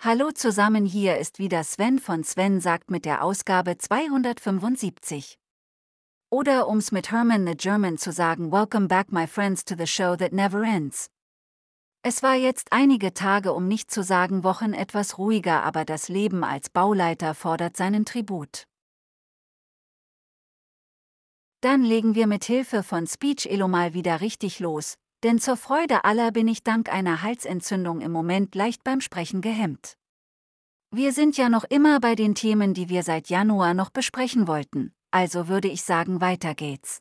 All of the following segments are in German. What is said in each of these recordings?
Hallo zusammen, hier ist wieder Sven von Sven sagt mit der Ausgabe 275. Oder um's mit Herman the German zu sagen, Welcome back my friends to the show that never ends. Es war jetzt einige Tage, um nicht zu sagen Wochen etwas ruhiger, aber das Leben als Bauleiter fordert seinen Tribut. Dann legen wir mit Hilfe von Speech Elo mal wieder richtig los, denn zur Freude aller bin ich dank einer Halsentzündung im Moment leicht beim Sprechen gehemmt. Wir sind ja noch immer bei den Themen, die wir seit Januar noch besprechen wollten, also würde ich sagen, weiter geht's.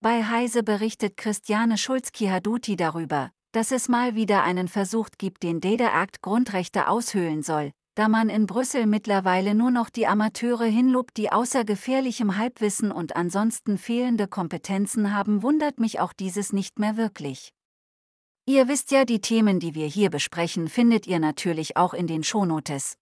Bei Heise berichtet Christiane Schulz-Kihaduti darüber, dass es mal wieder einen Versuch gibt, den Data Act Grundrechte aushöhlen soll, da man in Brüssel mittlerweile nur noch die Amateure hinlobt, die außer gefährlichem Halbwissen und ansonsten fehlende Kompetenzen haben, wundert mich auch dieses nicht mehr wirklich. Ihr wisst ja, die Themen, die wir hier besprechen, findet ihr natürlich auch in den Shownotes.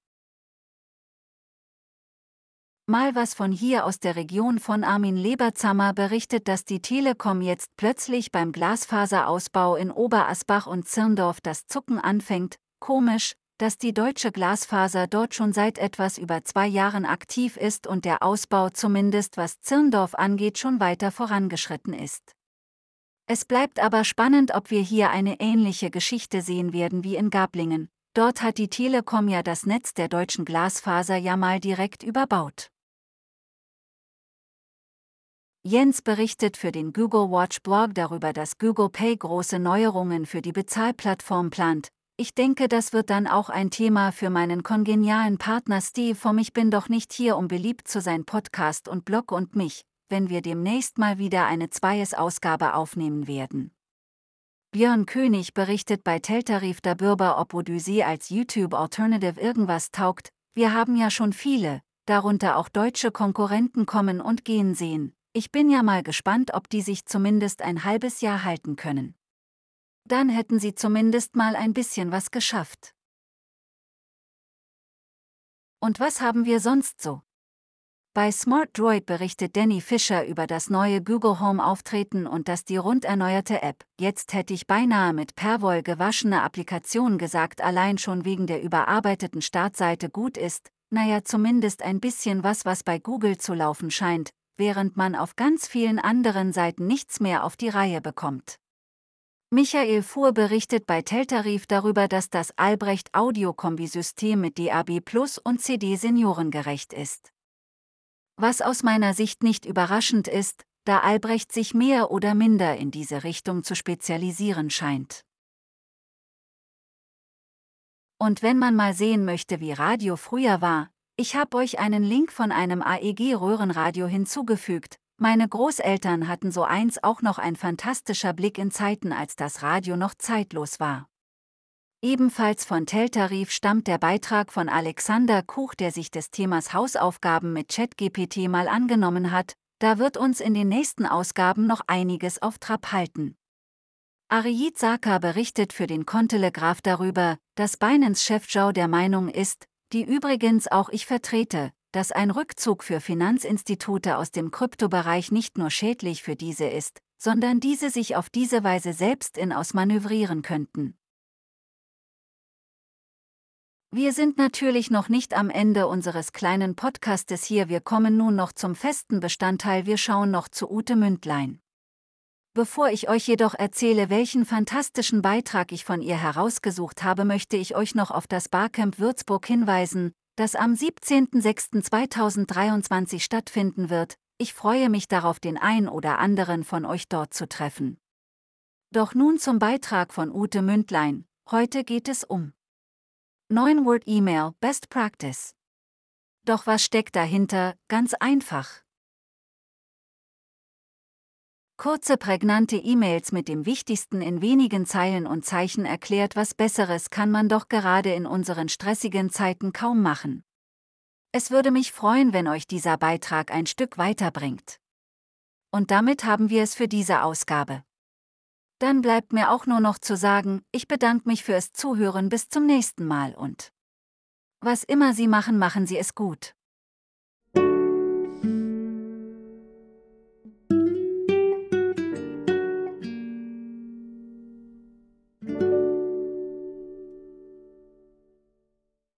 Mal was von hier aus der Region von Armin Leberzammer berichtet, dass die Telekom jetzt plötzlich beim Glasfaserausbau in Oberasbach und Zirndorf das Zucken anfängt. Komisch, dass die deutsche Glasfaser dort schon seit etwas über zwei Jahren aktiv ist und der Ausbau zumindest was Zirndorf angeht schon weiter vorangeschritten ist. Es bleibt aber spannend, ob wir hier eine ähnliche Geschichte sehen werden wie in Gablingen. Dort hat die Telekom ja das Netz der deutschen Glasfaser ja mal direkt überbaut. Jens berichtet für den Google Watch Blog darüber, dass Google Pay große Neuerungen für die Bezahlplattform plant. Ich denke, das wird dann auch ein Thema für meinen kongenialen Partner Steve vom Ich bin doch nicht hier, um beliebt zu sein Podcast und Blog und mich, wenn wir demnächst mal wieder eine Zweies-Ausgabe aufnehmen werden. Björn König berichtet bei Teltarif der Bürber, ob Odyssey als YouTube Alternative irgendwas taugt. Wir haben ja schon viele, darunter auch deutsche Konkurrenten kommen und gehen sehen. Ich bin ja mal gespannt, ob die sich zumindest ein halbes Jahr halten können. Dann hätten sie zumindest mal ein bisschen was geschafft. Und was haben wir sonst so? Bei Smart Droid berichtet Danny Fischer über das neue Google Home Auftreten und dass die rund erneuerte App, jetzt hätte ich beinahe mit Perwoll gewaschene Applikation gesagt, allein schon wegen der überarbeiteten Startseite gut ist, naja zumindest ein bisschen was, was bei Google zu laufen scheint, während man auf ganz vielen anderen Seiten nichts mehr auf die Reihe bekommt. Michael Fuhr berichtet bei Teltarif darüber, dass das Albrecht Audio-Kombisystem mit DAB Plus und CD seniorengerecht ist was aus meiner Sicht nicht überraschend ist, da Albrecht sich mehr oder minder in diese Richtung zu spezialisieren scheint. Und wenn man mal sehen möchte, wie Radio früher war, ich habe euch einen Link von einem AEG-Röhrenradio hinzugefügt. Meine Großeltern hatten so eins auch noch ein fantastischer Blick in Zeiten, als das Radio noch zeitlos war. Ebenfalls von Teltarif stammt der Beitrag von Alexander Kuch, der sich des Themas Hausaufgaben mit ChatGPT mal angenommen hat, da wird uns in den nächsten Ausgaben noch einiges auf Trab halten. Ariid Saka berichtet für den Contelegraph darüber, dass Binance-Chef Zhao der Meinung ist, die übrigens auch ich vertrete, dass ein Rückzug für Finanzinstitute aus dem Kryptobereich nicht nur schädlich für diese ist, sondern diese sich auf diese Weise selbst in ausmanövrieren könnten. Wir sind natürlich noch nicht am Ende unseres kleinen Podcastes hier, wir kommen nun noch zum festen Bestandteil, wir schauen noch zu Ute Mündlein. Bevor ich euch jedoch erzähle, welchen fantastischen Beitrag ich von ihr herausgesucht habe, möchte ich euch noch auf das Barcamp Würzburg hinweisen, das am 17.06.2023 stattfinden wird. Ich freue mich darauf, den ein oder anderen von euch dort zu treffen. Doch nun zum Beitrag von Ute Mündlein. Heute geht es um 9 Word E-Mail Best Practice. Doch was steckt dahinter? Ganz einfach. Kurze prägnante E-Mails mit dem Wichtigsten in wenigen Zeilen und Zeichen erklärt, was Besseres kann man doch gerade in unseren stressigen Zeiten kaum machen. Es würde mich freuen, wenn euch dieser Beitrag ein Stück weiterbringt. Und damit haben wir es für diese Ausgabe. Dann bleibt mir auch nur noch zu sagen, ich bedanke mich fürs Zuhören bis zum nächsten Mal und was immer Sie machen, machen Sie es gut.